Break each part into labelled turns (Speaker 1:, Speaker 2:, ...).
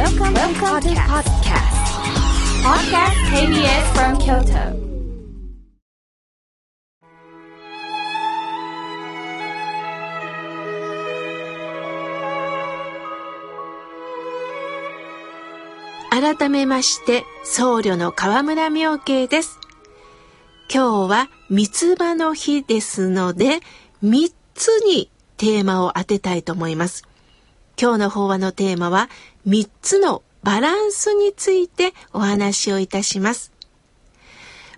Speaker 1: Welcome, Welcome to podcast. Podcast KBS from Kyoto.
Speaker 2: 改めまして僧侶の河村明慶です今日は三つ葉の日ですので三つにテーマを当てたいと思います今日の法話のテーマは3つのバランスについてお話をいたします。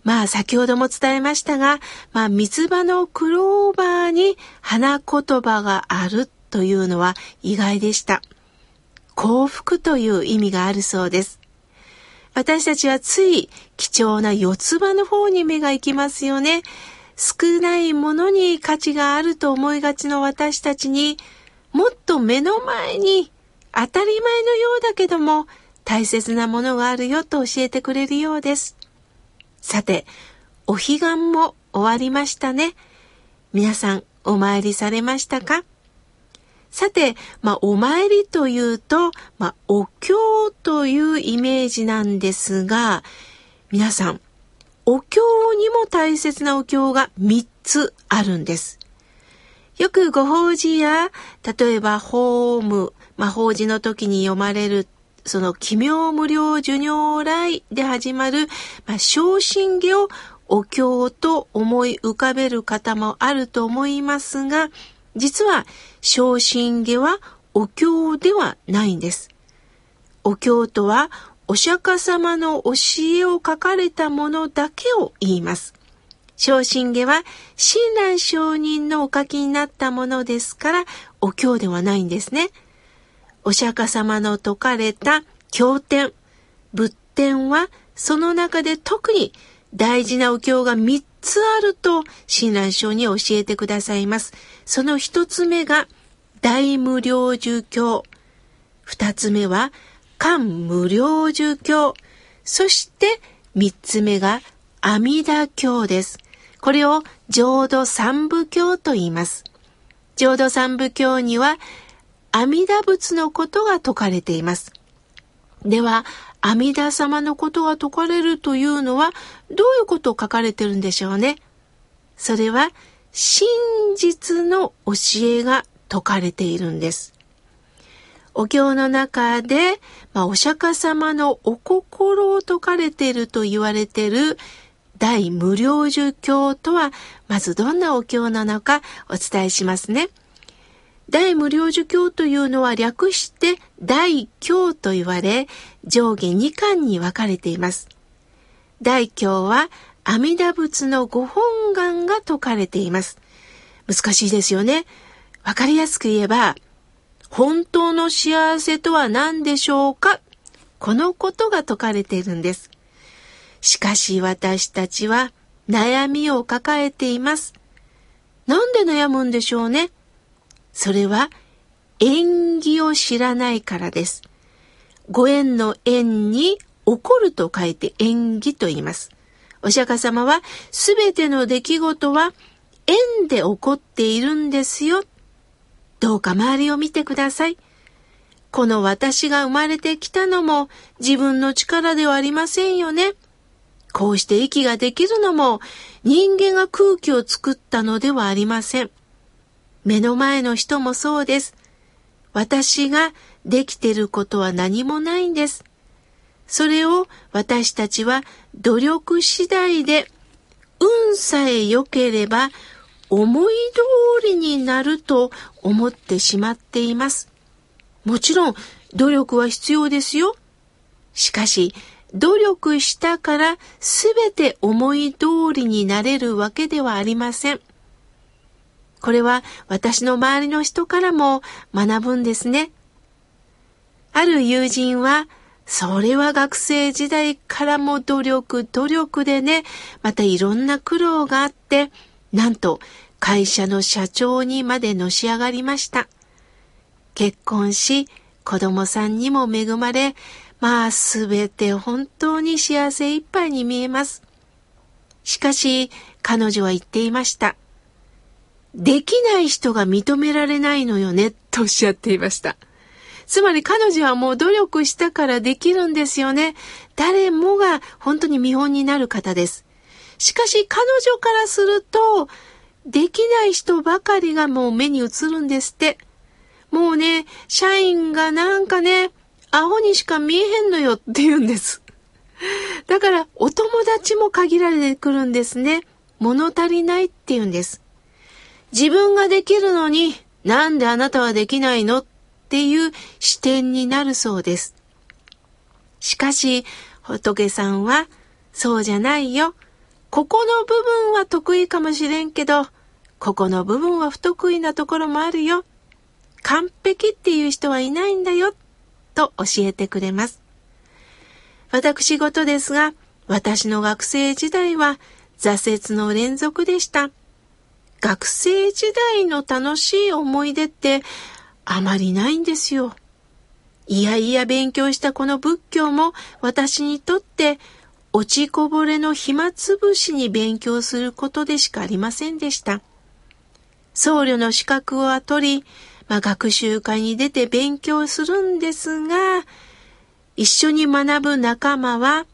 Speaker 2: まあ先ほども伝えましたが、まあ三つ葉のクローバーに花言葉があるというのは意外でした。幸福という意味があるそうです。私たちはつい貴重な四つ葉の方に目が行きますよね。少ないものに価値があると思いがちの私たちにもっと目の前に当たり前のようだけども大切なものがあるよと教えてくれるようです。さて、お彼岸も終わりましたね。皆さんお参りされましたか？さて、まあ、お参りというと、まあ、お経というイメージなんですが、皆さん、お経にも大切なお経が3つあるんです。よくご法事や、例えば法務、まあ、法事の時に読まれる、その奇妙無料授業来で始まる、まあ、昇進下をお経と思い浮かべる方もあると思いますが、実は昇進下はお経ではないんです。お経とはお釈迦様の教えを書かれたものだけを言います。昇進下は親鸞上人のお書きになったものですからお経ではないんですね。お釈迦様の説かれた経典、仏典はその中で特に大事なお経が3つあると親鸞上に教えてくださいます。その1つ目が大無量寿経。2つ目は漢無量寿経。そして3つ目が阿弥陀経です。これを浄土三部経と言います。浄土三部経には阿弥陀仏のことが説かれています。では、阿弥陀様のことが説かれるというのはどういうことを書かれてるんでしょうね？それは真実の教えが説かれているんです。お経の中で、まあ、お釈迦様のお心を説かれていると言われている大無料寿経とは、まずどんなお経なのかお伝えしますね。大無料寿経というのは略して大経と言われ、上下2巻に分かれています。大経は阿弥陀仏のご本願が説かれています。難しいですよね。わかりやすく言えば、本当の幸せとは何でしょうか？このことが説かれているんです。しかし私たちは悩みを抱えています。なんで悩むんでしょうね？それは縁起を知らないからです。ご縁の縁に起こると書いて縁起と言います。お釈迦様はすべての出来事は縁で起こっているんですよ。どうか周りを見てください。この私が生まれてきたのも自分の力ではありませんよね。こうして息ができるのも人間が空気を作ったのではありません。目の前の人もそうです。私ができてることは何もないんです。それを私たちは努力次第で運さえ良ければ思い通りになると思ってしまっています。もちろん努力は必要ですよ。しかし努力したから全て思い通りになれるわけではありません。これは私の周りの人からも学ぶんですね。ある友人は、それは学生時代からも努力、努力でね、またいろんな苦労があって、なんと会社の社長にまでのし上がりました。結婚し、子供さんにも恵まれ、まあすべて本当に幸せいっぱいに見えます。しかし彼女は言っていました。できない人が認められないのよね、とおっしゃっていました。つまり彼女はもう努力したからできるんですよね。誰もが本当に見本になる方です。しかし彼女からすると、できない人ばかりがもう目に映るんですって。もうね、社員がなんかね、アホにしか見えへんのよって言うんです。だからお友達も限られてくるんですね。物足りないって言うんです。自分ができるのになんであなたはできないのっていう視点になるそうです。しかし、仏さんは、そうじゃないよ。ここの部分は得意かもしれんけど、ここの部分は不得意なところもあるよ。完璧っていう人はいないんだよ。と教えてくれます。私事ですが、私の学生時代は挫折の連続でした。学生時代の楽しい思い出ってあまりないんですよ。いやいや勉強したこの仏教も私にとって落ちこぼれの暇つぶしに勉強することでしかありませんでした。僧侶の資格を取り、まあ、学習会に出て勉強するんですが、一緒に学ぶ仲間は、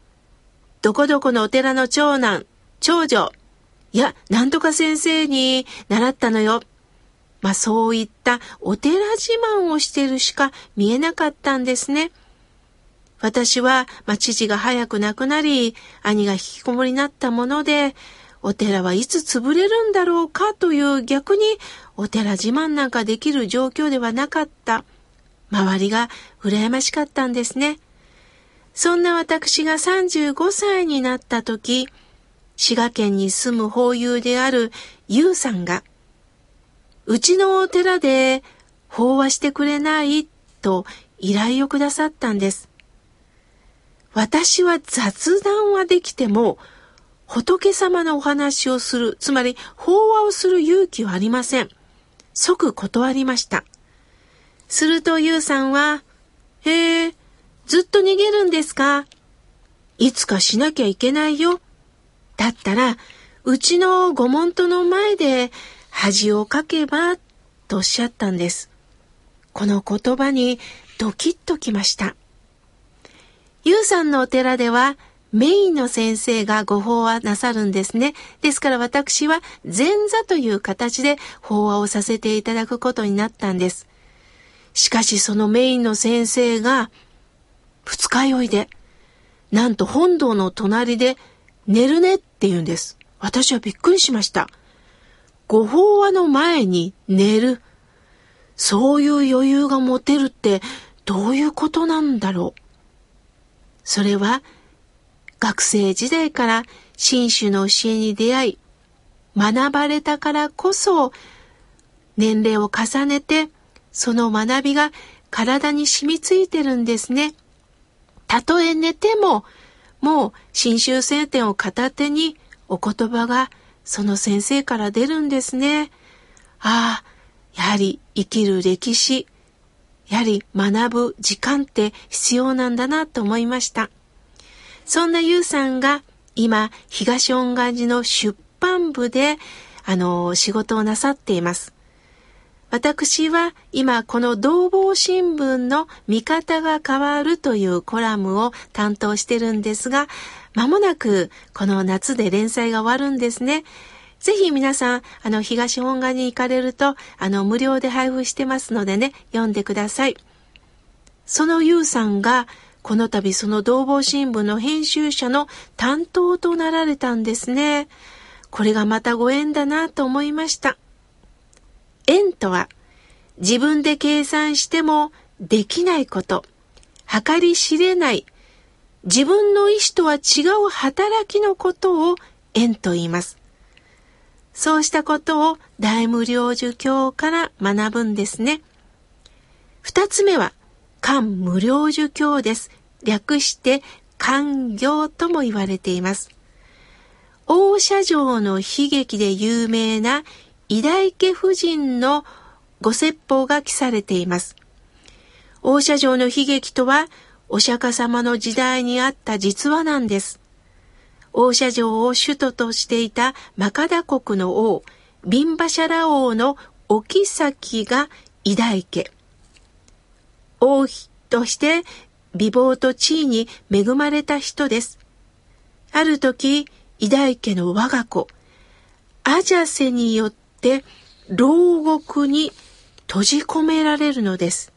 Speaker 2: どこどこのお寺の長男、長女、いや、なんとか先生に習ったのよ。まあそういったお寺自慢をしてるしか見えなかったんですね。私は、まあ、父が早く亡くなり、兄が引きこもりになったもので、お寺はいつ潰れるんだろうかという逆にお寺自慢なんかできる状況ではなかった。周りが羨ましかったんですね。そんな私が35歳になった時、滋賀県に住む法友であるゆうさんが、うちのお寺で法話してくれないと依頼をくださったんです。私は雑談はできても、仏様のお話をする、つまり法話をする勇気はありません。即断りました。するとゆうさんは、へえ、ずっと逃げるんですか？いつかしなきゃいけないよ。だったら、うちの御門徒の前で恥をかけば、とおっしゃったんです。この言葉にドキッときました。ゆうさんのお寺では、メインの先生がご法話なさるんですね。ですから私は前座という形で法話をさせていただくことになったんです。しかしそのメインの先生が二日酔いで、なんと本堂の隣で寝るねって言うんです。私はびっくりしました。ご法話の前に寝る。そういう余裕が持てるってどういうことなんだろう。それは学生時代から新種の教えに出会い、学ばれたからこそ年齢を重ねてその学びが体に染みついてるんですね。たとえ寝てももう新州聖典を片手にお言葉がその先生から出るんですね。ああ、やはり生きる歴史、やはり学ぶ時間って必要なんだなと思いました。そんなゆうさんが今、東恩願寺の出版部で、あの、仕事をなさっています。私は今この同房新聞の見方が変わるというコラムを担当してるんですが、まもなくこの夏で連載が終わるんですね。ぜひ皆さん、あの、東本願に行かれると、あの、無料で配布してますのでね、読んでください。そのゆうさんが、この度その同房新聞の編集者の担当となられたんですね。これがまたご縁だなと思いました。円とは自分で計算してもできないこと、計り知れない、自分の意思とは違う働きのことを縁と言います。そうしたことを大無量寿経から学ぶんですね。二つ目は、漢無量寿経です。略して漢行とも言われています。大社城の悲劇で有名な偉大家夫人のご説法が記されています。大社城の悲劇とは、お釈迦様の時代にあった実話なんです。大社城を首都としていたマカダ国の王、ビンバシャラ王のお妃が偉大家。王妃として美貌と地位に恵まれた人です。ある時、偉大家の我が子、アジャセによって牢獄に閉じ込められるのです。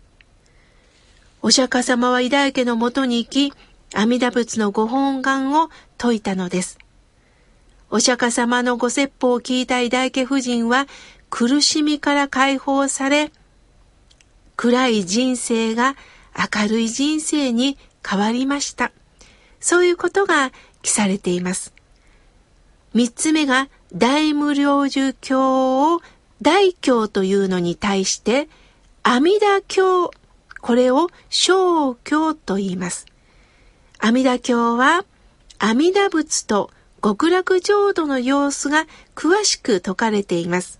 Speaker 2: お釈迦様は偉大家のもとに行き、阿弥陀仏のご本願を説いたのです。お釈迦様のご説法を聞いた偉大家夫人は苦しみから解放され、暗い人生が明るい人生に変わりました。そういうことが記されています。三つ目が大無量寿経を大経というのに対して阿弥陀経、これを小経と言います。阿弥陀経は阿弥陀仏と極楽浄土の様子が詳しく説かれています。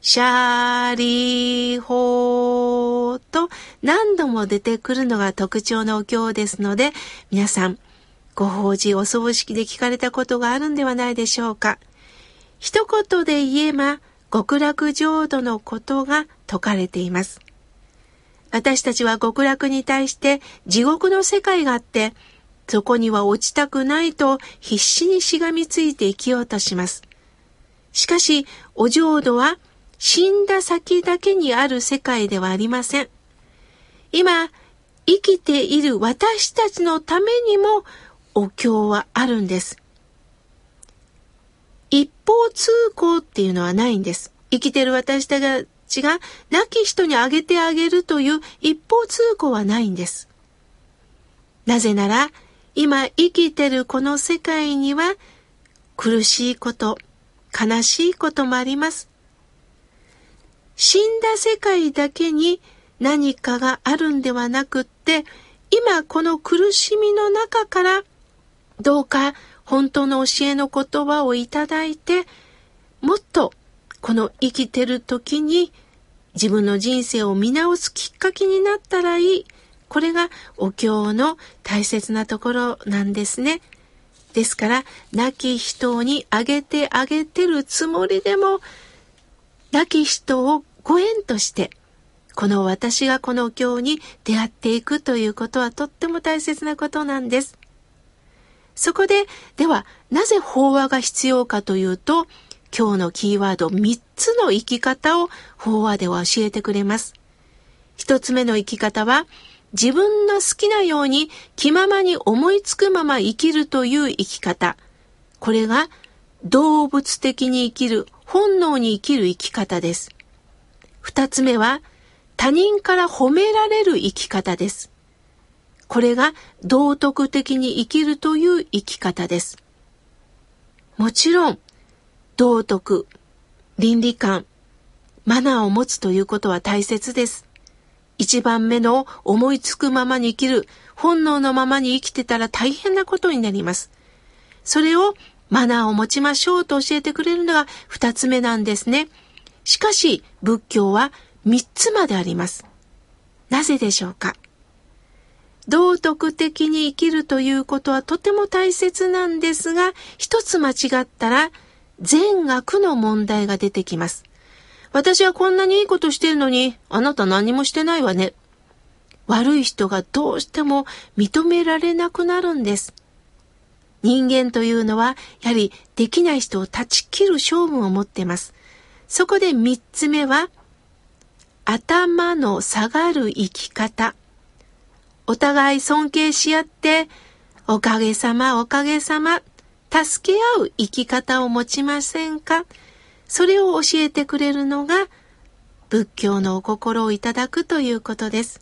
Speaker 2: シャーリーホーと何度も出てくるのが特徴のお経ですので、皆さん、ご法事お葬式で聞かれたことがあるんではないでしょうか。一言で言えば、極楽浄土のことが説かれています。私たちは極楽に対して地獄の世界があって、そこには落ちたくないと必死にしがみついて生きようとします。しかし、お浄土は死んだ先だけにある世界ではありません。今、生きている私たちのためにもお経はあるんです。一方通行っていうのはないんです。生きてる私たちが亡き人にあげてあげるという一方通行はないんです。なぜなら、今生きてるこの世界には苦しいこと、悲しいこともあります。死んだ世界だけに何かがあるんではなくって、今この苦しみの中からどうか本当の教えの言葉をいただいて、もっとこの生きてる時に自分の人生を見直すきっかけになったらいい。これがお経の大切なところなんですね。ですから、亡き人にあげてあげてるつもりでも、亡き人をご縁として、この私がこの経に出会っていくということはとっても大切なことなんです。そこで、では、なぜ法話が必要かというと、今日のキーワード3つの生き方を法話では教えてくれます。1つ目の生き方は、自分の好きなように気ままに思いつくまま生きるという生き方。これが動物的に生きる、本能に生きる生き方です。二つ目は、他人から褒められる生き方です。これが道徳的に生きるという生き方です。もちろん、道徳、倫理観、マナーを持つということは大切です。一番目の思いつくままに生きる、本能のままに生きてたら大変なことになります。それをマナーを持ちましょうと教えてくれるのが二つ目なんですね。しかし仏教は三つまであります。なぜでしょうか？道徳的に生きるということはとても大切なんですが、一つ間違ったら善悪の問題が出てきます。私はこんなにいいことしてるのに、あなた何もしてないわね。悪い人がどうしても認められなくなるんです。人間というのは、やはりできない人を断ち切る勝負を持ってます。そこで三つ目は、頭の下がる生き方。お互い尊敬し合って、おかげさまおかげさま、助け合う生き方を持ちませんか？それを教えてくれるのが、仏教のお心をいただくということです。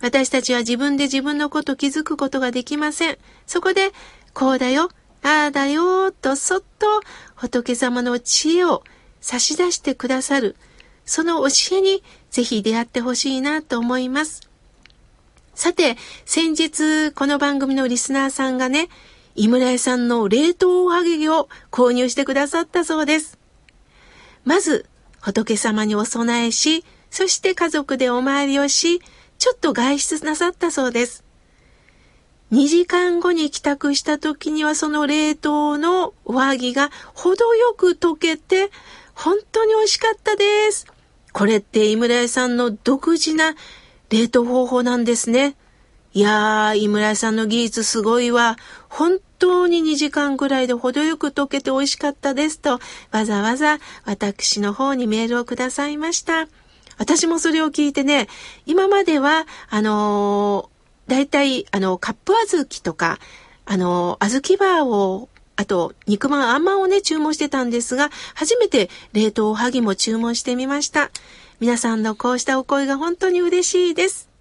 Speaker 2: 私たちは自分で自分のこと気づくことができません。そこで、こうだよ、ああだよ、とそっと仏様の知恵を差し出してくださる、その教えにぜひ出会ってほしいなと思います。さて、先日この番組のリスナーさんがね、井村屋さんの冷凍おはぎを購入してくださったそうです。まず、仏様にお供えし、そして家族でお参りをし、ちょっと外出なさったそうです。2時間後に帰宅した時にはその冷凍のおはぎが程よく溶けて、本当に美味しかったです。これって井村屋さんの独自な冷凍方法なんですね。いやー、井村屋さんの技術すごいわ。本当に2時間ぐらいで程よく溶けて美味しかったですと、わざわざ私の方にメールをくださいました。私もそれを聞いてね、今までは、あのー、大体、あの、カップ小豆とか、あのー、小豆バーをあと、肉まん、あんまんをね、注文してたんですが、初めて冷凍おはぎも注文してみました。皆さんのこうしたお声が本当に嬉しいです。